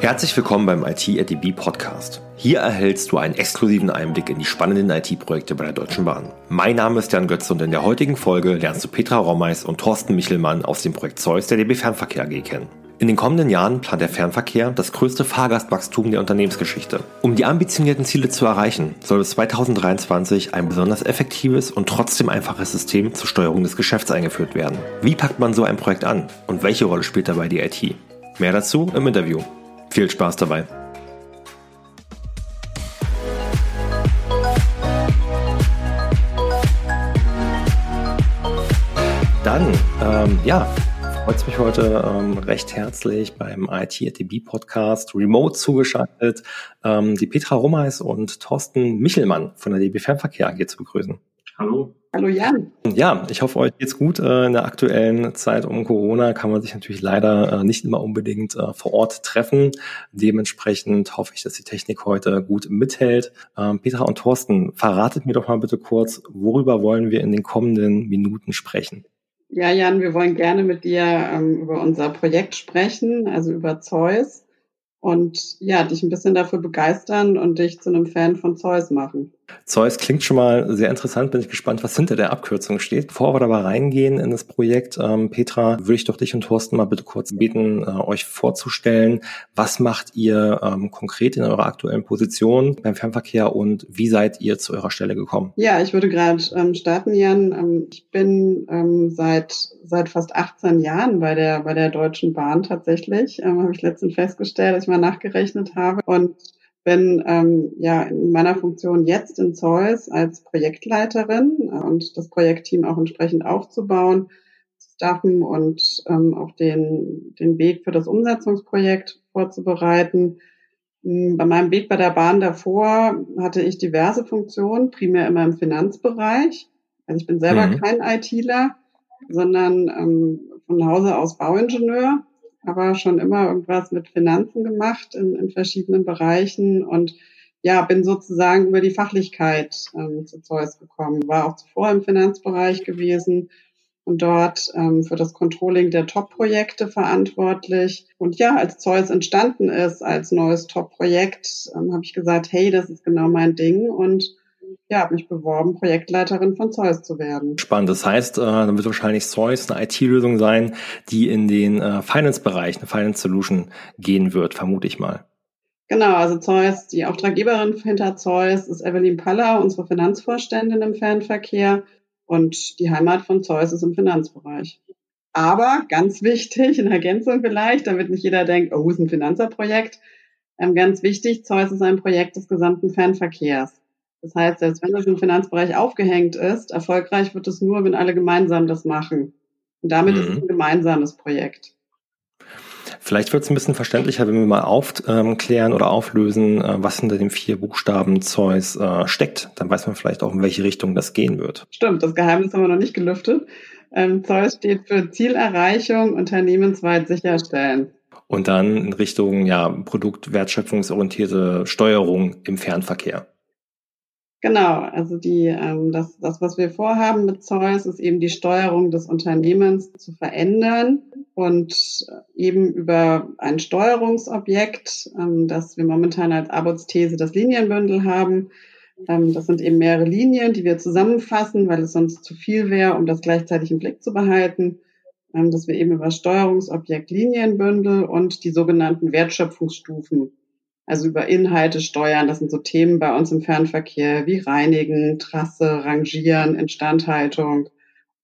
Herzlich willkommen beim IT at DB Podcast. Hier erhältst du einen exklusiven Einblick in die spannenden IT-Projekte bei der Deutschen Bahn. Mein Name ist Jan Götze und in der heutigen Folge lernst du Petra Rommeis und Thorsten Michelmann aus dem Projekt Zeus der DB Fernverkehr AG kennen. In den kommenden Jahren plant der Fernverkehr das größte Fahrgastwachstum der Unternehmensgeschichte. Um die ambitionierten Ziele zu erreichen, soll es 2023 ein besonders effektives und trotzdem einfaches System zur Steuerung des Geschäfts eingeführt werden. Wie packt man so ein Projekt an und welche Rolle spielt dabei die IT? Mehr dazu im Interview. Viel Spaß dabei. Dann, ähm, ja, freut es mich heute ähm, recht herzlich beim IT Podcast remote zugeschaltet, ähm, die Petra Rummeis und Thorsten Michelmann von der DB Fernverkehr AG zu begrüßen. Hallo. Hallo Jan. Ja, ich hoffe, euch geht's gut. Äh, in der aktuellen Zeit um Corona kann man sich natürlich leider äh, nicht immer unbedingt äh, vor Ort treffen. Dementsprechend hoffe ich, dass die Technik heute gut mithält. Ähm, Petra und Thorsten, verratet mir doch mal bitte kurz, worüber wollen wir in den kommenden Minuten sprechen? Ja, Jan, wir wollen gerne mit dir ähm, über unser Projekt sprechen, also über Zeus und ja, dich ein bisschen dafür begeistern und dich zu einem Fan von Zeus machen. Zeus klingt schon mal sehr interessant, bin ich gespannt, was hinter der Abkürzung steht. Bevor wir dabei reingehen in das Projekt, ähm, Petra, würde ich doch dich und Thorsten mal bitte kurz beten, äh, euch vorzustellen. Was macht ihr ähm, konkret in eurer aktuellen Position beim Fernverkehr und wie seid ihr zu eurer Stelle gekommen? Ja, ich würde gerade ähm, starten, Jan. Ähm, ich bin ähm, seit seit fast 18 Jahren bei der bei der Deutschen Bahn tatsächlich. Ähm, habe ich letztens festgestellt, als ich mal nachgerechnet habe und bin ähm, ja in meiner Funktion jetzt in Zeus als Projektleiterin und das Projektteam auch entsprechend aufzubauen, zu staffen und ähm, auch den, den Weg für das Umsetzungsprojekt vorzubereiten. Hm, bei meinem Weg bei der Bahn davor hatte ich diverse Funktionen, primär immer im Finanzbereich. Also ich bin selber mhm. kein ITler, sondern ähm, von Hause aus Bauingenieur aber schon immer irgendwas mit Finanzen gemacht in, in verschiedenen Bereichen und ja, bin sozusagen über die Fachlichkeit ähm, zu Zeus gekommen, war auch zuvor im Finanzbereich gewesen und dort ähm, für das Controlling der Top-Projekte verantwortlich. Und ja, als Zeus entstanden ist als neues Top-Projekt, ähm, habe ich gesagt, hey, das ist genau mein Ding und ja, habe mich beworben, Projektleiterin von Zeus zu werden. Spannend. Das heißt, äh, dann wird wahrscheinlich Zeus eine IT-Lösung sein, die in den äh, Finance-Bereich, eine Finance-Solution gehen wird, vermute ich mal. Genau, also Zeus, die Auftraggeberin hinter Zeus ist Evelyn Paller, unsere Finanzvorständin im Fernverkehr und die Heimat von Zeus ist im Finanzbereich. Aber ganz wichtig, in Ergänzung vielleicht, damit nicht jeder denkt, oh, ist ein Finanzerprojekt. Ähm, ganz wichtig, Zeus ist ein Projekt des gesamten Fernverkehrs. Das heißt, selbst wenn das im Finanzbereich aufgehängt ist, erfolgreich wird es nur, wenn alle gemeinsam das machen. Und damit mhm. ist es mhm. ein gemeinsames Projekt. Vielleicht wird es ein bisschen verständlicher, wenn wir mal aufklären oder auflösen, äh, was hinter den vier Buchstaben Zeus äh, steckt. Dann weiß man vielleicht auch, in welche Richtung das gehen wird. Stimmt, das Geheimnis haben wir noch nicht gelüftet. Ähm, Zeus steht für Zielerreichung unternehmensweit sicherstellen. Und dann in Richtung ja, produktwertschöpfungsorientierte Steuerung im Fernverkehr. Genau, also die, ähm, das, das, was wir vorhaben mit Zeus, ist eben die Steuerung des Unternehmens zu verändern und eben über ein Steuerungsobjekt, ähm, das wir momentan als Arbeitsthese das Linienbündel haben. Ähm, das sind eben mehrere Linien, die wir zusammenfassen, weil es sonst zu viel wäre, um das gleichzeitig im Blick zu behalten. Ähm, dass wir eben über Steuerungsobjekt Linienbündel und die sogenannten Wertschöpfungsstufen also über Inhalte steuern. Das sind so Themen bei uns im Fernverkehr wie Reinigen, Trasse, Rangieren, Instandhaltung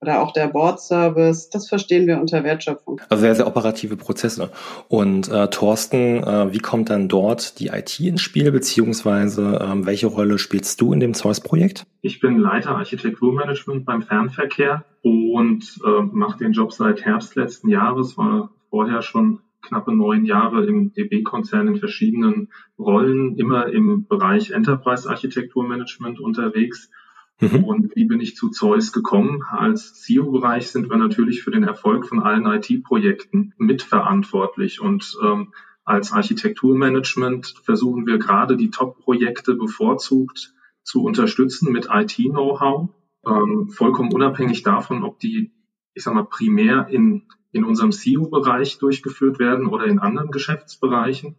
oder auch der Bordservice. Das verstehen wir unter Wertschöpfung. Also sehr, sehr operative Prozesse. Und äh, Thorsten, äh, wie kommt dann dort die IT ins Spiel, beziehungsweise äh, welche Rolle spielst du in dem Zeus-Projekt? Ich bin Leiter Architekturmanagement beim Fernverkehr und äh, mache den Job seit Herbst letzten Jahres, war vorher schon knappe neun Jahre im DB-Konzern in verschiedenen Rollen, immer im Bereich Enterprise-Architekturmanagement unterwegs. Mhm. Und wie bin ich zu Zeus gekommen? Als CEO-Bereich sind wir natürlich für den Erfolg von allen IT-Projekten mitverantwortlich. Und ähm, als Architekturmanagement versuchen wir gerade die Top-Projekte bevorzugt zu unterstützen mit IT-Know-how, ähm, vollkommen unabhängig davon, ob die, ich sag mal, primär in in unserem SEO-Bereich durchgeführt werden oder in anderen Geschäftsbereichen.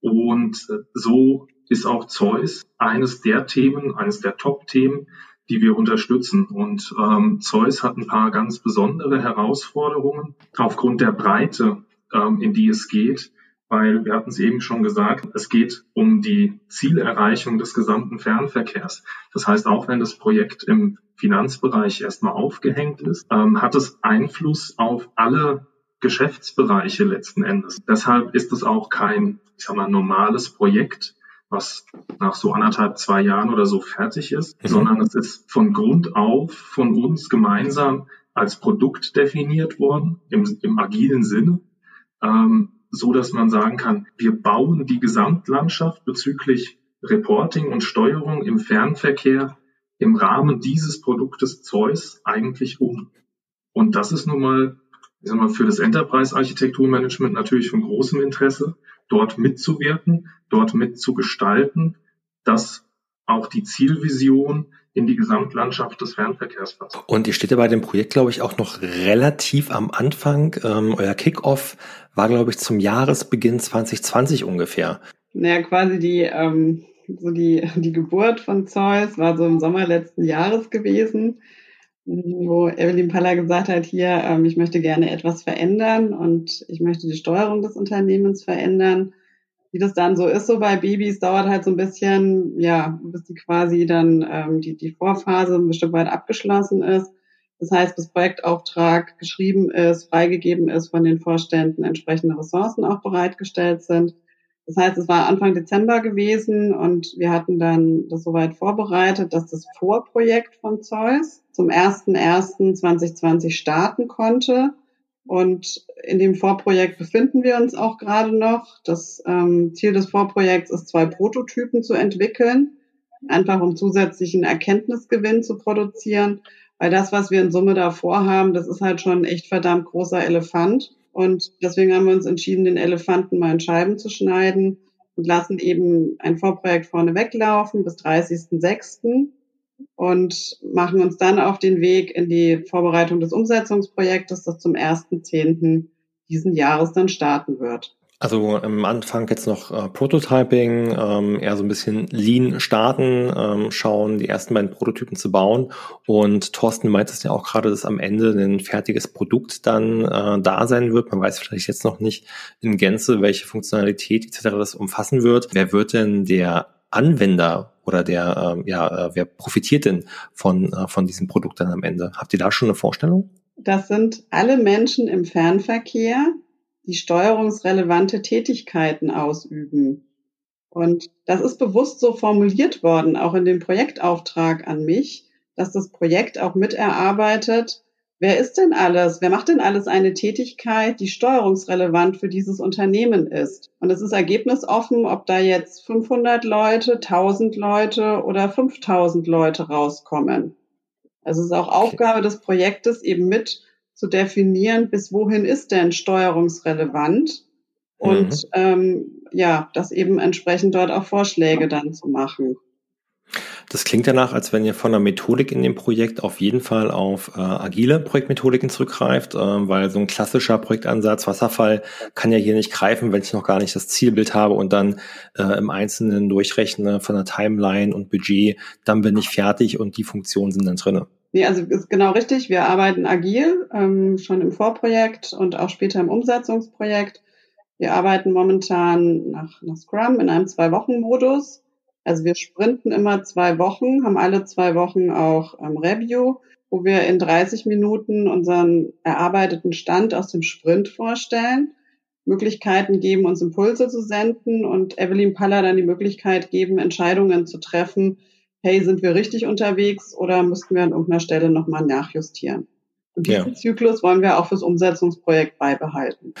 Und so ist auch Zeus eines der Themen, eines der Top-Themen, die wir unterstützen. Und ähm, Zeus hat ein paar ganz besondere Herausforderungen aufgrund der Breite, ähm, in die es geht, weil wir hatten es eben schon gesagt, es geht um die Zielerreichung des gesamten Fernverkehrs. Das heißt, auch wenn das Projekt im Finanzbereich erstmal aufgehängt ist, ähm, hat es Einfluss auf alle Geschäftsbereiche letzten Endes. Deshalb ist es auch kein, ich sag mal, normales Projekt, was nach so anderthalb, zwei Jahren oder so fertig ist, mhm. sondern es ist von Grund auf von uns gemeinsam als Produkt definiert worden, im, im agilen Sinne, ähm, so dass man sagen kann, wir bauen die Gesamtlandschaft bezüglich Reporting und Steuerung im Fernverkehr im Rahmen dieses Produktes Zeus eigentlich um. Und das ist nun mal, ich sag mal, für das Enterprise-Architekturmanagement natürlich von großem Interesse, dort mitzuwirken, dort mitzugestalten, dass auch die Zielvision in die Gesamtlandschaft des Fernverkehrs passt. Und ihr steht ja bei dem Projekt, glaube ich, auch noch relativ am Anfang. Ähm, euer Kickoff war, glaube ich, zum Jahresbeginn 2020 ungefähr. Naja, quasi die, ähm, so die, die Geburt von Zeus war so im Sommer letzten Jahres gewesen, wo Evelyn Paller gesagt hat, hier, ähm, ich möchte gerne etwas verändern und ich möchte die Steuerung des Unternehmens verändern wie das dann so ist, so bei Babys, dauert halt so ein bisschen, ja, bis die quasi dann ähm, die, die Vorphase ein Stück weit abgeschlossen ist. Das heißt, bis Projektauftrag geschrieben ist, freigegeben ist, von den Vorständen entsprechende Ressourcen auch bereitgestellt sind. Das heißt, es war Anfang Dezember gewesen und wir hatten dann das soweit vorbereitet, dass das Vorprojekt von Zeus zum 01.01.2020 starten konnte. Und in dem Vorprojekt befinden wir uns auch gerade noch. Das ähm, Ziel des Vorprojekts ist, zwei Prototypen zu entwickeln, einfach um zusätzlichen Erkenntnisgewinn zu produzieren. Weil das, was wir in Summe da vorhaben, das ist halt schon ein echt verdammt großer Elefant. Und deswegen haben wir uns entschieden, den Elefanten mal in Scheiben zu schneiden und lassen eben ein Vorprojekt vorne weglaufen bis 30.06 und machen uns dann auf den Weg in die Vorbereitung des Umsetzungsprojektes, das zum 1.10. diesen Jahres dann starten wird. Also am Anfang jetzt noch äh, Prototyping, ähm, eher so ein bisschen Lean starten, ähm, schauen, die ersten beiden Prototypen zu bauen. Und Thorsten meint es ja auch gerade, dass am Ende ein fertiges Produkt dann äh, da sein wird. Man weiß vielleicht jetzt noch nicht in Gänze, welche Funktionalität etc. das umfassen wird. Wer wird denn der Anwender oder der, äh, ja, äh, wer profitiert denn von, äh, von diesem Produkt dann am Ende? Habt ihr da schon eine Vorstellung? Das sind alle Menschen im Fernverkehr, die steuerungsrelevante Tätigkeiten ausüben. Und das ist bewusst so formuliert worden, auch in dem Projektauftrag an mich, dass das Projekt auch miterarbeitet, Wer ist denn alles? Wer macht denn alles eine Tätigkeit, die steuerungsrelevant für dieses Unternehmen ist? Und es ist ergebnisoffen, ob da jetzt 500 Leute, 1000 Leute oder 5000 Leute rauskommen. Also es ist auch Aufgabe des Projektes eben mit zu definieren, bis wohin ist denn steuerungsrelevant und mhm. ähm, ja, das eben entsprechend dort auch Vorschläge dann zu machen. Das klingt danach, als wenn ihr von der Methodik in dem Projekt auf jeden Fall auf äh, agile Projektmethodiken zurückgreift, äh, weil so ein klassischer Projektansatz, Wasserfall, kann ja hier nicht greifen, wenn ich noch gar nicht das Zielbild habe und dann äh, im Einzelnen durchrechne von der Timeline und Budget, dann bin ich fertig und die Funktionen sind dann drinne. Nee, also ist genau richtig. Wir arbeiten agil, ähm, schon im Vorprojekt und auch später im Umsetzungsprojekt. Wir arbeiten momentan nach, nach Scrum in einem Zwei-Wochen-Modus. Also wir sprinten immer zwei Wochen, haben alle zwei Wochen auch ähm, Review, wo wir in 30 Minuten unseren erarbeiteten Stand aus dem Sprint vorstellen, Möglichkeiten geben, uns Impulse zu senden und Evelyn Paller dann die Möglichkeit geben, Entscheidungen zu treffen. Hey, sind wir richtig unterwegs oder müssten wir an irgendeiner Stelle nochmal nachjustieren? Und diesen ja. Zyklus wollen wir auch fürs Umsetzungsprojekt beibehalten.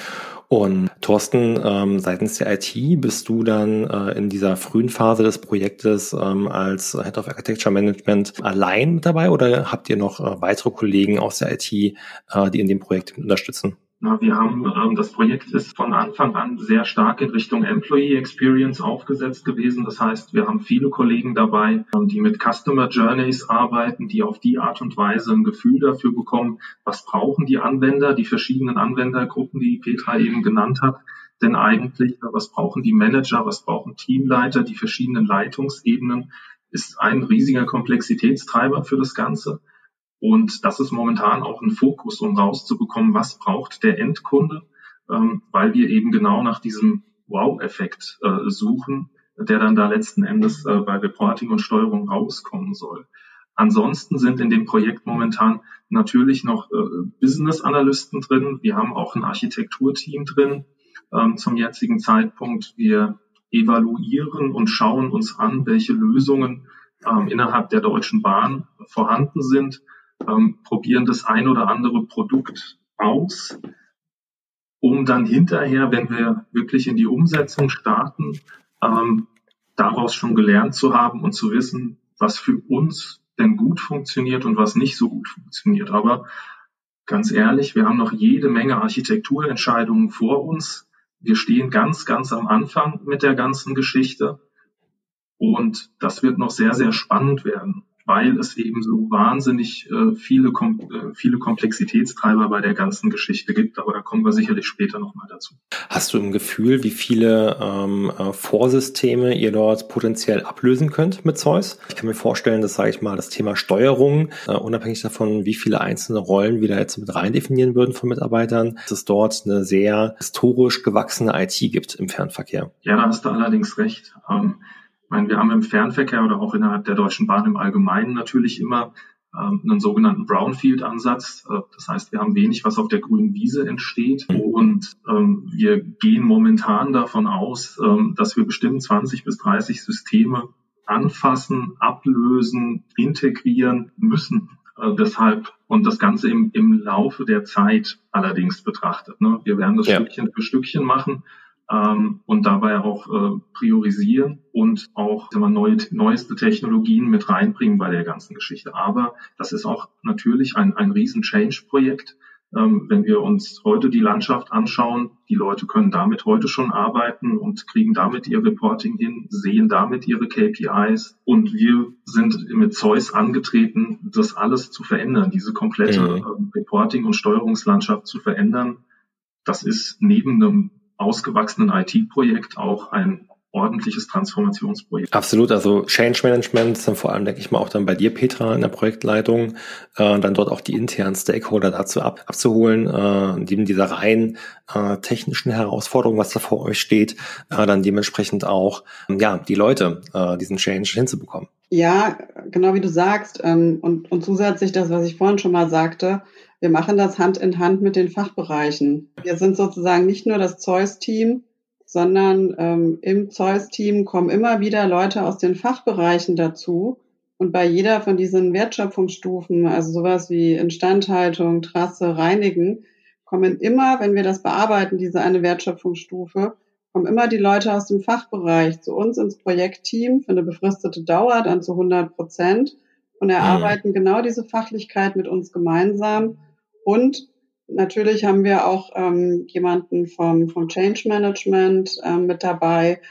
Und Thorsten, ähm, seitens der IT bist du dann äh, in dieser frühen Phase des Projektes ähm, als Head of Architecture Management allein mit dabei oder habt ihr noch äh, weitere Kollegen aus der IT, äh, die in dem Projekt unterstützen? Na, wir haben, ähm, das Projekt ist von Anfang an sehr stark in Richtung Employee Experience aufgesetzt gewesen. Das heißt, wir haben viele Kollegen dabei, ähm, die mit Customer Journeys arbeiten, die auf die Art und Weise ein Gefühl dafür bekommen, was brauchen die Anwender, die verschiedenen Anwendergruppen, die Petra eben genannt hat, denn eigentlich? Was brauchen die Manager? Was brauchen Teamleiter? Die verschiedenen Leitungsebenen ist ein riesiger Komplexitätstreiber für das Ganze. Und das ist momentan auch ein Fokus, um rauszubekommen, was braucht der Endkunde, ähm, weil wir eben genau nach diesem Wow-Effekt äh, suchen, der dann da letzten Endes äh, bei Reporting und Steuerung rauskommen soll. Ansonsten sind in dem Projekt momentan natürlich noch äh, Business-Analysten drin. Wir haben auch ein Architekturteam drin ähm, zum jetzigen Zeitpunkt. Wir evaluieren und schauen uns an, welche Lösungen ähm, innerhalb der Deutschen Bahn vorhanden sind, ähm, probieren das ein oder andere Produkt aus, um dann hinterher, wenn wir wirklich in die Umsetzung starten, ähm, daraus schon gelernt zu haben und zu wissen, was für uns denn gut funktioniert und was nicht so gut funktioniert. Aber ganz ehrlich, wir haben noch jede Menge Architekturentscheidungen vor uns. Wir stehen ganz, ganz am Anfang mit der ganzen Geschichte. Und das wird noch sehr, sehr spannend werden weil es eben so wahnsinnig äh, viele, kom äh, viele Komplexitätstreiber bei der ganzen Geschichte gibt. Aber da kommen wir sicherlich später nochmal dazu. Hast du im Gefühl, wie viele ähm, äh, Vorsysteme ihr dort potenziell ablösen könnt mit Zeus? Ich kann mir vorstellen, dass, sage ich mal, das Thema Steuerung, äh, unabhängig davon, wie viele einzelne Rollen wir da jetzt mit rein definieren würden von Mitarbeitern, dass es dort eine sehr historisch gewachsene IT gibt im Fernverkehr. Ja, da hast du allerdings recht. Ähm, ich meine, wir haben im Fernverkehr oder auch innerhalb der Deutschen Bahn im Allgemeinen natürlich immer ähm, einen sogenannten Brownfield-Ansatz. Äh, das heißt, wir haben wenig, was auf der grünen Wiese entsteht. Und ähm, wir gehen momentan davon aus, ähm, dass wir bestimmt 20 bis 30 Systeme anfassen, ablösen, integrieren müssen. Äh, deshalb und das Ganze im, im Laufe der Zeit allerdings betrachtet. Ne? Wir werden das ja. Stückchen für Stückchen machen ähm, und dabei auch äh, priorisieren und auch mal, neue, neueste Technologien mit reinbringen bei der ganzen Geschichte. Aber das ist auch natürlich ein, ein riesen Change-Projekt. Ähm, wenn wir uns heute die Landschaft anschauen, die Leute können damit heute schon arbeiten und kriegen damit ihr Reporting hin, sehen damit ihre KPIs und wir sind mit Zeus angetreten, das alles zu verändern, diese komplette mhm. äh, Reporting- und Steuerungslandschaft zu verändern. Das ist neben einem ausgewachsenen IT-Projekt auch ein ordentliches Transformationsprojekt. Absolut, also Change Management dann vor allem, denke ich mal, auch dann bei dir, Petra, in der Projektleitung, äh, dann dort auch die internen Stakeholder dazu ab, abzuholen, äh, neben dieser rein äh, technischen Herausforderung, was da vor euch steht, äh, dann dementsprechend auch, ja, die Leute, äh, diesen Change hinzubekommen. Ja, genau wie du sagst, ähm, und, und zusätzlich das, was ich vorhin schon mal sagte, wir machen das Hand in Hand mit den Fachbereichen. Wir sind sozusagen nicht nur das Zeus-Team, sondern ähm, im Zeus-Team kommen immer wieder Leute aus den Fachbereichen dazu. Und bei jeder von diesen Wertschöpfungsstufen, also sowas wie Instandhaltung, Trasse, Reinigen, kommen immer, wenn wir das bearbeiten, diese eine Wertschöpfungsstufe, kommen immer die Leute aus dem Fachbereich zu uns ins Projektteam für eine befristete Dauer, dann zu 100 Prozent und erarbeiten mhm. genau diese Fachlichkeit mit uns gemeinsam und natürlich haben wir auch ähm, jemanden vom, vom Change Management ähm, mit dabei.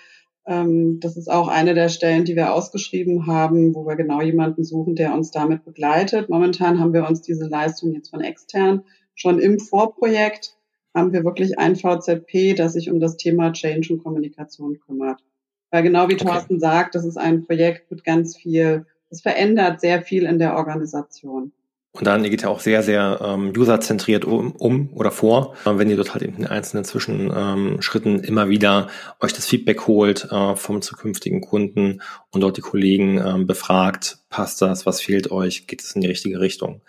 Ähm, das ist auch eine der Stellen, die wir ausgeschrieben haben, wo wir genau jemanden suchen, der uns damit begleitet. Momentan haben wir uns diese Leistung jetzt von extern schon im Vorprojekt haben wir wirklich ein VZP, das sich um das Thema Change und Kommunikation kümmert. Weil genau wie okay. Thorsten sagt, das ist ein Projekt mit ganz viel, es verändert sehr viel in der Organisation. Und dann geht ja auch sehr, sehr ähm, userzentriert um, um oder vor, äh, wenn ihr dort halt in den einzelnen Zwischenschritten ähm, immer wieder euch das Feedback holt äh, vom zukünftigen Kunden und dort die Kollegen ähm, befragt, passt das, was fehlt euch, geht es in die richtige Richtung.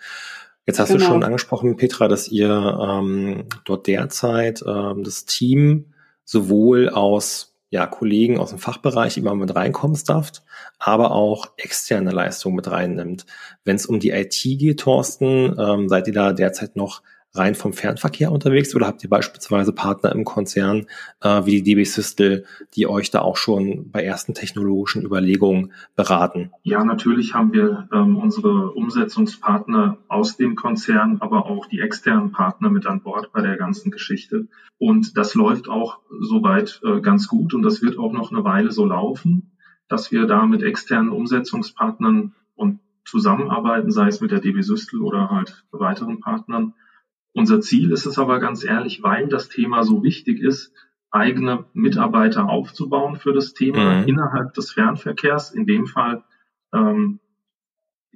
Jetzt hast genau. du schon angesprochen, Petra, dass ihr ähm, dort derzeit ähm, das Team sowohl aus ja, Kollegen aus dem Fachbereich immer mit reinkommst darf, aber auch externe Leistungen mit reinnimmt. Wenn es um die IT geht, Thorsten, ähm, seid ihr da derzeit noch rein vom Fernverkehr unterwegs oder habt ihr beispielsweise Partner im Konzern äh, wie die DB Systel, die euch da auch schon bei ersten technologischen Überlegungen beraten? Ja, natürlich haben wir ähm, unsere Umsetzungspartner aus dem Konzern, aber auch die externen Partner mit an Bord bei der ganzen Geschichte. Und das läuft auch soweit äh, ganz gut und das wird auch noch eine Weile so laufen, dass wir da mit externen Umsetzungspartnern und zusammenarbeiten, sei es mit der DB Systel oder halt weiteren Partnern unser Ziel ist es aber ganz ehrlich, weil das Thema so wichtig ist, eigene Mitarbeiter aufzubauen für das Thema mhm. innerhalb des Fernverkehrs, in dem Fall ähm,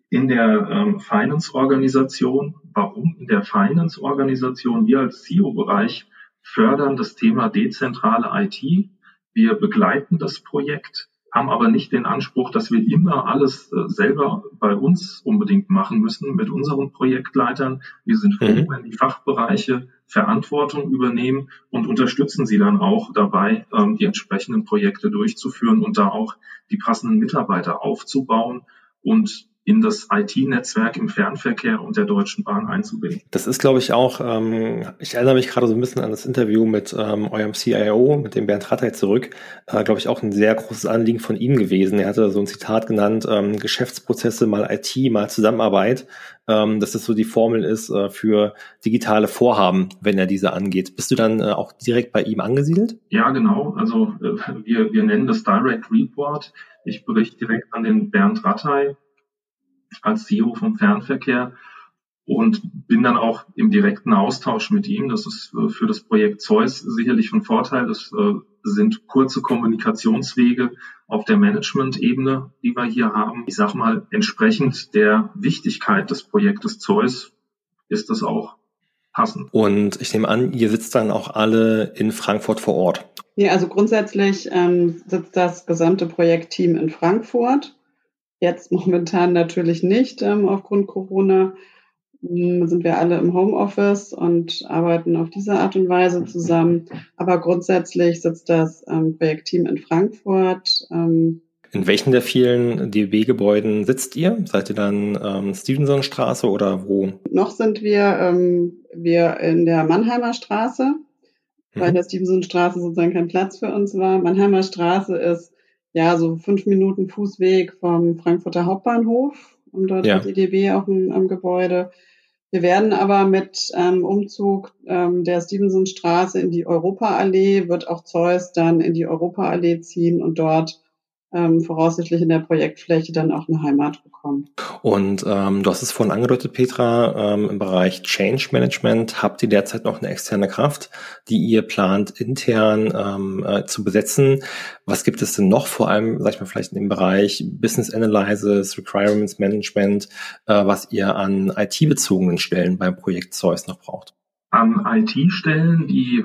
in der ähm, Finance-Organisation. Warum in der Finance-Organisation? Wir als CEO-Bereich fördern das Thema dezentrale IT. Wir begleiten das Projekt haben aber nicht den Anspruch, dass wir immer alles äh, selber bei uns unbedingt machen müssen mit unseren Projektleitern. Wir sind froh, mhm. wenn die Fachbereiche Verantwortung übernehmen und unterstützen sie dann auch dabei, ähm, die entsprechenden Projekte durchzuführen und da auch die passenden Mitarbeiter aufzubauen und in das IT-Netzwerk im Fernverkehr und der Deutschen Bahn einzubinden. Das ist, glaube ich, auch, ähm, ich erinnere mich gerade so ein bisschen an das Interview mit ähm, eurem CIO, mit dem Bernd Rattay zurück, äh, glaube ich, auch ein sehr großes Anliegen von ihm gewesen. Er hatte so ein Zitat genannt, ähm, Geschäftsprozesse mal IT, mal Zusammenarbeit, ähm, dass das so die Formel ist äh, für digitale Vorhaben, wenn er diese angeht. Bist du dann äh, auch direkt bei ihm angesiedelt? Ja, genau. Also äh, wir, wir nennen das Direct Report. Ich berichte direkt an den Bernd Rattay als CEO vom Fernverkehr und bin dann auch im direkten Austausch mit ihm. Das ist äh, für das Projekt Zeus sicherlich von Vorteil. Das äh, sind kurze Kommunikationswege auf der Management-Ebene, die wir hier haben. Ich sage mal, entsprechend der Wichtigkeit des Projektes Zeus ist das auch passend. Und ich nehme an, ihr sitzt dann auch alle in Frankfurt vor Ort. Ja, also grundsätzlich ähm, sitzt das gesamte Projektteam in Frankfurt. Jetzt momentan natürlich nicht ähm, aufgrund Corona. Ähm, sind wir alle im Homeoffice und arbeiten auf diese Art und Weise zusammen. Aber grundsätzlich sitzt das ähm, Projektteam in Frankfurt. Ähm, in welchen der vielen DB-Gebäuden sitzt ihr? Seid ihr dann ähm, Stevensonstraße oder wo? Noch sind wir, ähm, wir in der Mannheimer Straße, weil mhm. der Stevensonstraße sozusagen kein Platz für uns war. Mannheimer Straße ist ja, so fünf Minuten Fußweg vom Frankfurter Hauptbahnhof. Und dort ja. hat die DB auch ein, ein Gebäude. Wir werden aber mit ähm, Umzug ähm, der Stevensonstraße in die Europaallee, wird auch Zeus dann in die Europaallee ziehen und dort ähm, voraussichtlich in der Projektfläche dann auch eine Heimat bekommen. Und ähm, du hast es vorhin angedeutet, Petra, ähm, im Bereich Change Management habt ihr derzeit noch eine externe Kraft, die ihr plant intern ähm, äh, zu besetzen. Was gibt es denn noch vor allem, sag ich mal, vielleicht im Bereich Business Analysis, Requirements Management, äh, was ihr an IT-bezogenen Stellen beim Projekt Zeus noch braucht? An IT-Stellen, die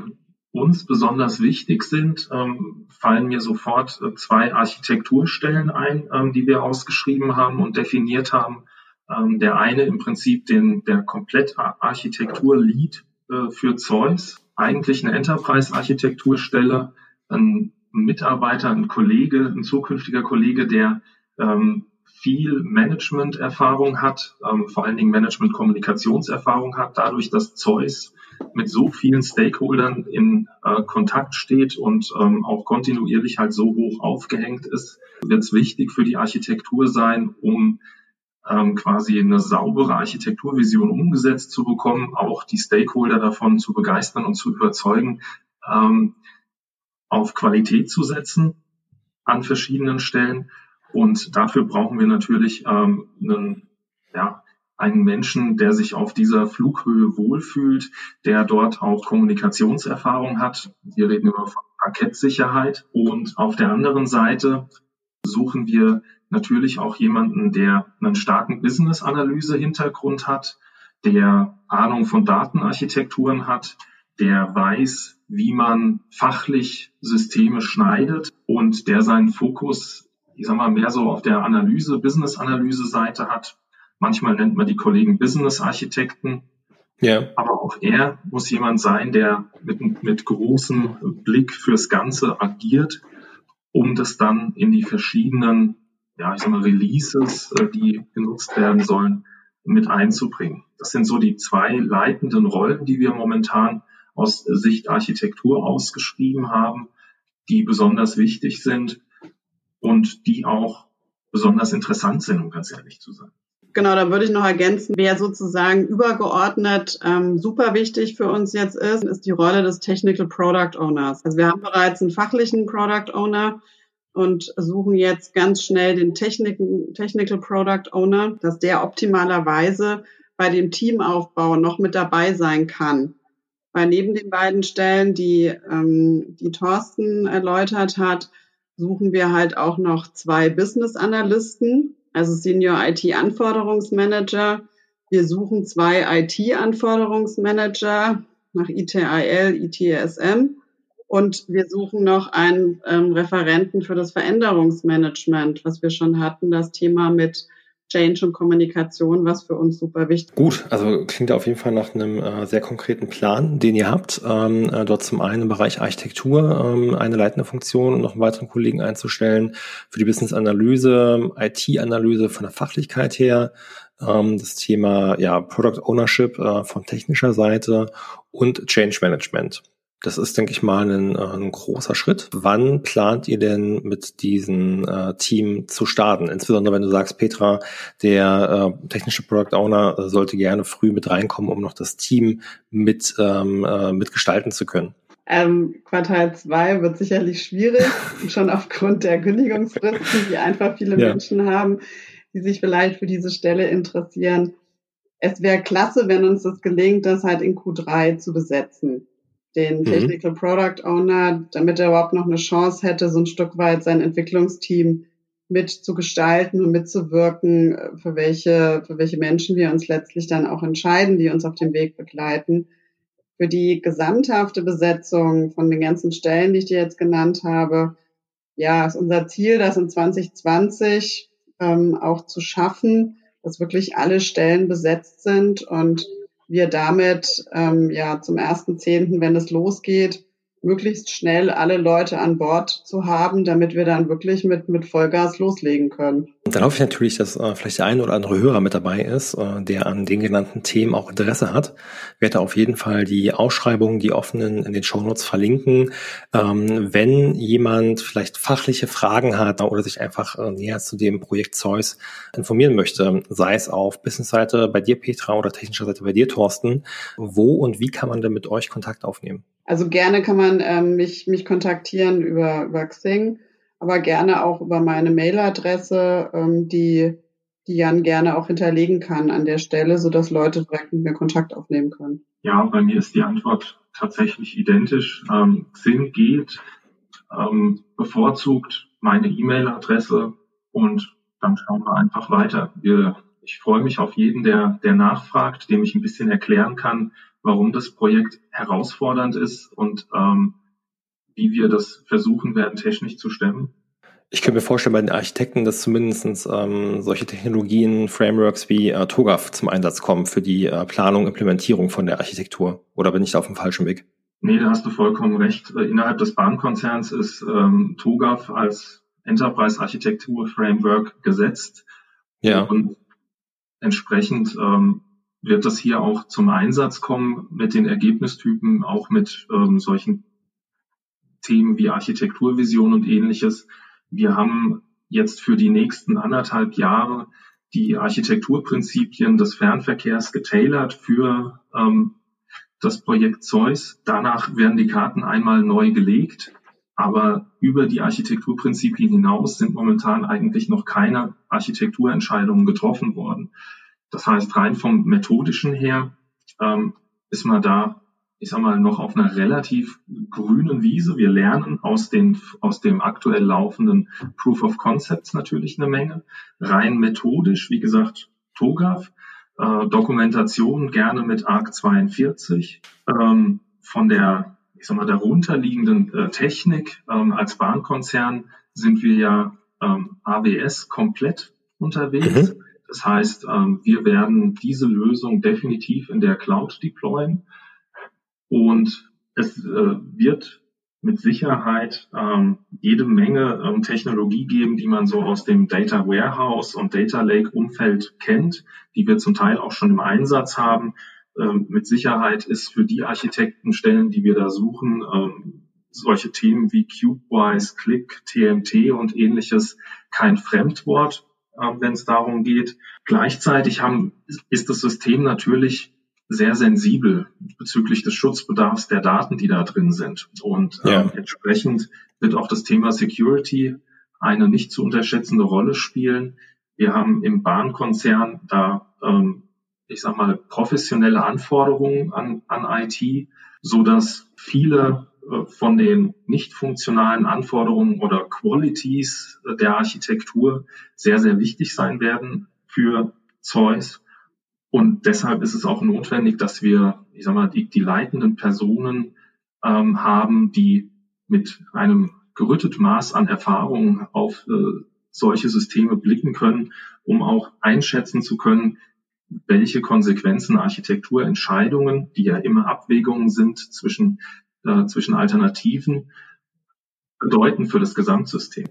uns besonders wichtig sind, ähm, fallen mir sofort äh, zwei Architekturstellen ein, ähm, die wir ausgeschrieben haben und definiert haben. Ähm, der eine im Prinzip den, der Komplettarchitektur-Lead äh, für Zeus, eigentlich eine Enterprise-Architekturstelle, ein Mitarbeiter, ein Kollege, ein zukünftiger Kollege, der viel Management-Erfahrung hat, vor allen Dingen Management-Kommunikationserfahrung hat, dadurch, dass Zeus mit so vielen Stakeholdern in äh, Kontakt steht und ähm, auch kontinuierlich halt so hoch aufgehängt ist, wird es wichtig für die Architektur sein, um ähm, quasi eine saubere Architekturvision umgesetzt zu bekommen, auch die Stakeholder davon zu begeistern und zu überzeugen, ähm, auf Qualität zu setzen an verschiedenen Stellen. Und dafür brauchen wir natürlich ähm, einen, ja, einen Menschen, der sich auf dieser Flughöhe wohlfühlt, der dort auch Kommunikationserfahrung hat. Wir reden über Parkettsicherheit. Und auf der anderen Seite suchen wir natürlich auch jemanden, der einen starken Business-Analyse-Hintergrund hat, der Ahnung von Datenarchitekturen hat, der weiß, wie man fachlich Systeme schneidet und der seinen Fokus, ich sag mal, mehr so auf der Analyse, Business-Analyse-Seite hat Manchmal nennt man die Kollegen Business-Architekten. Ja. Aber auch er muss jemand sein, der mit, mit großem Blick fürs Ganze agiert, um das dann in die verschiedenen, ja, ich sag mal, Releases, äh, die genutzt werden sollen, mit einzubringen. Das sind so die zwei leitenden Rollen, die wir momentan aus Sicht Architektur ausgeschrieben haben, die besonders wichtig sind und die auch besonders interessant sind, um ganz ehrlich zu sein. Genau, da würde ich noch ergänzen, wer sozusagen übergeordnet ähm, super wichtig für uns jetzt ist, ist die Rolle des Technical Product Owners. Also wir haben bereits einen fachlichen Product Owner und suchen jetzt ganz schnell den Techniken, Technical Product Owner, dass der optimalerweise bei dem Teamaufbau noch mit dabei sein kann Weil neben den beiden Stellen, die, ähm, die Thorsten erläutert hat, suchen wir halt auch noch zwei Business Analysten, also Senior IT Anforderungsmanager. Wir suchen zwei IT Anforderungsmanager nach ITIL, ITSM und wir suchen noch einen ähm, Referenten für das Veränderungsmanagement, was wir schon hatten, das Thema mit Change und Kommunikation, was für uns super wichtig ist. Gut, also klingt auf jeden Fall nach einem äh, sehr konkreten Plan, den ihr habt. Ähm, äh, dort zum einen im Bereich Architektur ähm, eine leitende Funktion und noch einen weiteren Kollegen einzustellen für die Business-Analyse, IT-Analyse von der Fachlichkeit her, ähm, das Thema ja, Product Ownership äh, von technischer Seite und Change Management. Das ist, denke ich mal, ein, äh, ein großer Schritt. Wann plant ihr denn mit diesem äh, Team zu starten? Insbesondere wenn du sagst, Petra, der äh, technische Product Owner äh, sollte gerne früh mit reinkommen, um noch das Team mit ähm, äh, mitgestalten zu können. Ähm, Quartal 2 wird sicherlich schwierig, schon aufgrund der Kündigungsfristen, die einfach viele ja. Menschen haben, die sich vielleicht für diese Stelle interessieren. Es wäre klasse, wenn uns das gelingt, das halt in Q3 zu besetzen den mhm. Technical Product Owner, damit er überhaupt noch eine Chance hätte, so ein Stück weit sein Entwicklungsteam mitzugestalten und mitzuwirken, für welche, für welche Menschen wir uns letztlich dann auch entscheiden, die uns auf dem Weg begleiten. Für die gesamthafte Besetzung von den ganzen Stellen, die ich dir jetzt genannt habe, ja, ist unser Ziel, das in 2020 ähm, auch zu schaffen, dass wirklich alle Stellen besetzt sind und wir damit ähm, ja zum ersten Zehnten, wenn es losgeht, möglichst schnell alle Leute an Bord zu haben, damit wir dann wirklich mit, mit Vollgas loslegen können. Dann hoffe ich natürlich, dass äh, vielleicht der eine oder andere Hörer mit dabei ist, äh, der an den genannten Themen auch Interesse hat. Ich werde auf jeden Fall die Ausschreibungen, die offenen in den Shownotes verlinken. Ähm, wenn jemand vielleicht fachliche Fragen hat oder sich einfach äh, näher zu dem Projekt Zeus informieren möchte, sei es auf Business-Seite bei dir, Petra, oder technischer Seite bei dir, Thorsten, wo und wie kann man denn mit euch Kontakt aufnehmen? Also gerne kann man ähm, mich, mich kontaktieren über, über Xing, aber gerne auch über meine Mailadresse, ähm, die, die Jan gerne auch hinterlegen kann an der Stelle, sodass Leute direkt mit mir Kontakt aufnehmen können. Ja, bei mir ist die Antwort tatsächlich identisch. Ähm, Xing geht, ähm, bevorzugt meine E-Mail-Adresse und dann schauen wir einfach weiter. Wir, ich freue mich auf jeden, der, der nachfragt, dem ich ein bisschen erklären kann, warum das Projekt herausfordernd ist und ähm, wie wir das versuchen werden, technisch zu stemmen. Ich könnte mir vorstellen, bei den Architekten, dass zumindest ähm, solche Technologien, Frameworks wie äh, TOGAF zum Einsatz kommen für die äh, Planung, Implementierung von der Architektur. Oder bin ich da auf dem falschen Weg? Nee, da hast du vollkommen recht. Äh, innerhalb des Bahnkonzerns ist ähm, TOGAF als Enterprise-Architektur-Framework gesetzt. Ja. Und entsprechend ähm, wird das hier auch zum Einsatz kommen mit den Ergebnistypen, auch mit ähm, solchen Themen wie Architekturvision und ähnliches. Wir haben jetzt für die nächsten anderthalb Jahre die Architekturprinzipien des Fernverkehrs getailert für ähm, das Projekt Zeus. Danach werden die Karten einmal neu gelegt, aber über die Architekturprinzipien hinaus sind momentan eigentlich noch keine Architekturentscheidungen getroffen worden. Das heißt, rein vom methodischen her ähm, ist man da, ich sag mal, noch auf einer relativ grünen Wiese. Wir lernen aus, den, aus dem aktuell laufenden Proof of Concepts natürlich eine Menge. Rein methodisch, wie gesagt, TOGAF, äh, Dokumentation gerne mit ARC 42. Ähm, von der, ich sag mal, darunterliegenden äh, Technik ähm, als Bahnkonzern sind wir ja ähm, AWS komplett unterwegs. Mhm. Das heißt, ähm, wir werden diese Lösung definitiv in der Cloud deployen und es äh, wird mit Sicherheit ähm, jede Menge ähm, Technologie geben, die man so aus dem Data Warehouse und Data Lake Umfeld kennt, die wir zum Teil auch schon im Einsatz haben. Mit Sicherheit ist für die Architektenstellen, die wir da suchen, solche Themen wie CubeWise, Click, TMT und ähnliches kein Fremdwort wenn es darum geht. Gleichzeitig haben, ist das System natürlich sehr sensibel bezüglich des Schutzbedarfs der Daten, die da drin sind. Und ja. ähm, entsprechend wird auch das Thema Security eine nicht zu unterschätzende Rolle spielen. Wir haben im Bahnkonzern da, ähm, ich sag mal, professionelle Anforderungen an, an IT. so dass viele äh, von den nicht funktionalen Anforderungen oder Qualities äh, der Architektur sehr, sehr wichtig sein werden für Zeus. Und deshalb ist es auch notwendig, dass wir, ich sag mal, die, die leitenden Personen ähm, haben, die mit einem gerütteten Maß an Erfahrung auf äh, solche Systeme blicken können, um auch einschätzen zu können, welche Konsequenzen Architekturentscheidungen, die ja immer Abwägungen sind zwischen, äh, zwischen Alternativen, bedeuten für das Gesamtsystem.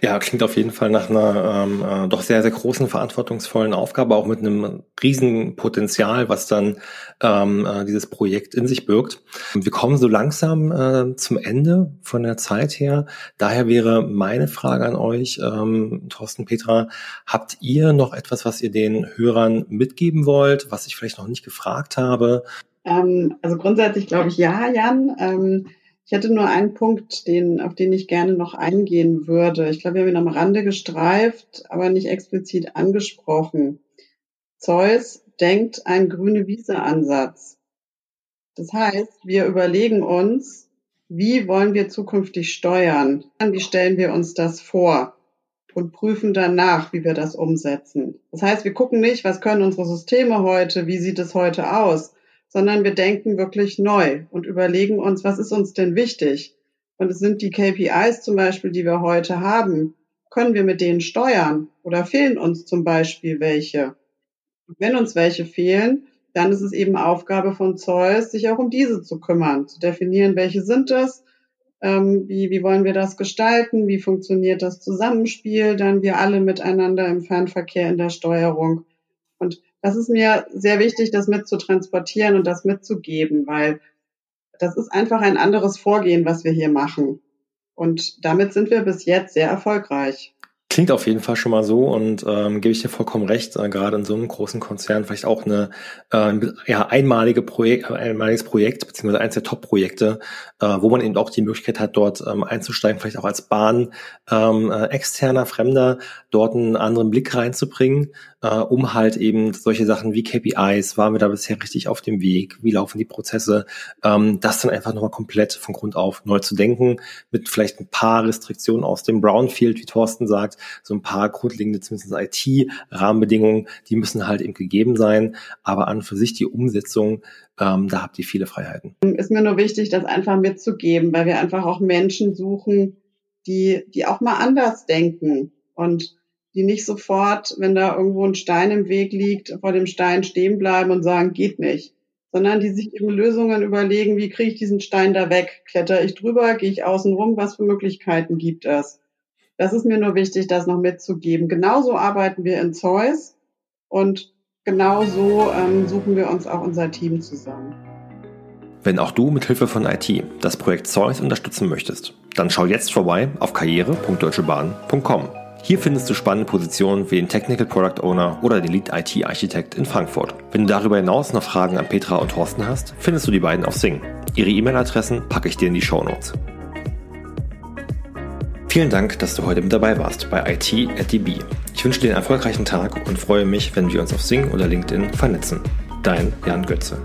Ja, klingt auf jeden Fall nach einer ähm, äh, doch sehr, sehr großen, verantwortungsvollen Aufgabe, auch mit einem riesigen Potenzial, was dann ähm, äh, dieses Projekt in sich birgt. Wir kommen so langsam äh, zum Ende von der Zeit her. Daher wäre meine Frage an euch, ähm, Thorsten, Petra, habt ihr noch etwas, was ihr den Hörern mitgeben wollt, was ich vielleicht noch nicht gefragt habe? Ähm, also grundsätzlich glaube ich ja, Jan. Ähm, ich hätte nur einen Punkt, den, auf den ich gerne noch eingehen würde. Ich glaube, wir haben ihn am Rande gestreift, aber nicht explizit angesprochen. Zeus denkt einen grüne Wiese-Ansatz. Das heißt, wir überlegen uns, wie wollen wir zukünftig steuern? Wie stellen wir uns das vor? Und prüfen danach, wie wir das umsetzen. Das heißt, wir gucken nicht, was können unsere Systeme heute, wie sieht es heute aus, sondern wir denken wirklich neu und überlegen uns, was ist uns denn wichtig? Und es sind die KPIs zum Beispiel, die wir heute haben. Können wir mit denen steuern oder fehlen uns zum Beispiel welche? wenn uns welche fehlen, dann ist es eben Aufgabe von Zeus, sich auch um diese zu kümmern, zu definieren, welche sind es, ähm, wie, wie wollen wir das gestalten, wie funktioniert das Zusammenspiel, dann wir alle miteinander im Fernverkehr in der Steuerung. Und das ist mir sehr wichtig, das mit zu transportieren und das mitzugeben, weil das ist einfach ein anderes Vorgehen, was wir hier machen. Und damit sind wir bis jetzt sehr erfolgreich. Klingt auf jeden Fall schon mal so und ähm, gebe ich dir vollkommen recht, äh, gerade in so einem großen Konzern vielleicht auch eine äh, ja, einmalige Projekt, einmaliges Projekt, beziehungsweise eins der Top-Projekte, äh, wo man eben auch die Möglichkeit hat, dort ähm, einzusteigen, vielleicht auch als Bahn ähm, äh, externer, Fremder, dort einen anderen Blick reinzubringen, äh, um halt eben solche Sachen wie KPIs, waren wir da bisher richtig auf dem Weg, wie laufen die Prozesse, ähm, das dann einfach nochmal komplett von Grund auf neu zu denken, mit vielleicht ein paar Restriktionen aus dem Brownfield, wie Thorsten sagt, so ein paar grundlegende, zumindest IT-Rahmenbedingungen, die müssen halt eben gegeben sein. Aber an und für sich die Umsetzung, ähm, da habt ihr viele Freiheiten. Ist mir nur wichtig, das einfach mitzugeben, weil wir einfach auch Menschen suchen, die, die auch mal anders denken und die nicht sofort, wenn da irgendwo ein Stein im Weg liegt, vor dem Stein stehen bleiben und sagen, geht nicht, sondern die sich eben Lösungen überlegen, wie kriege ich diesen Stein da weg? Kletter ich drüber, gehe ich außen rum, was für Möglichkeiten gibt es? Das ist mir nur wichtig, das noch mitzugeben. Genauso arbeiten wir in Zeus und genauso ähm, suchen wir uns auch unser Team zusammen. Wenn auch du mit Hilfe von IT das Projekt Zeus unterstützen möchtest, dann schau jetzt vorbei auf karriere.deutschebahn.com. Hier findest du spannende Positionen wie den Technical Product Owner oder den Lead IT Architekt in Frankfurt. Wenn du darüber hinaus noch Fragen an Petra und Thorsten hast, findest du die beiden auf Sing. Ihre E-Mail-Adressen packe ich dir in die Show Notes. Vielen Dank, dass du heute mit dabei warst bei IT at DB. Ich wünsche dir einen erfolgreichen Tag und freue mich, wenn wir uns auf Sing oder LinkedIn vernetzen. Dein Jan Götze.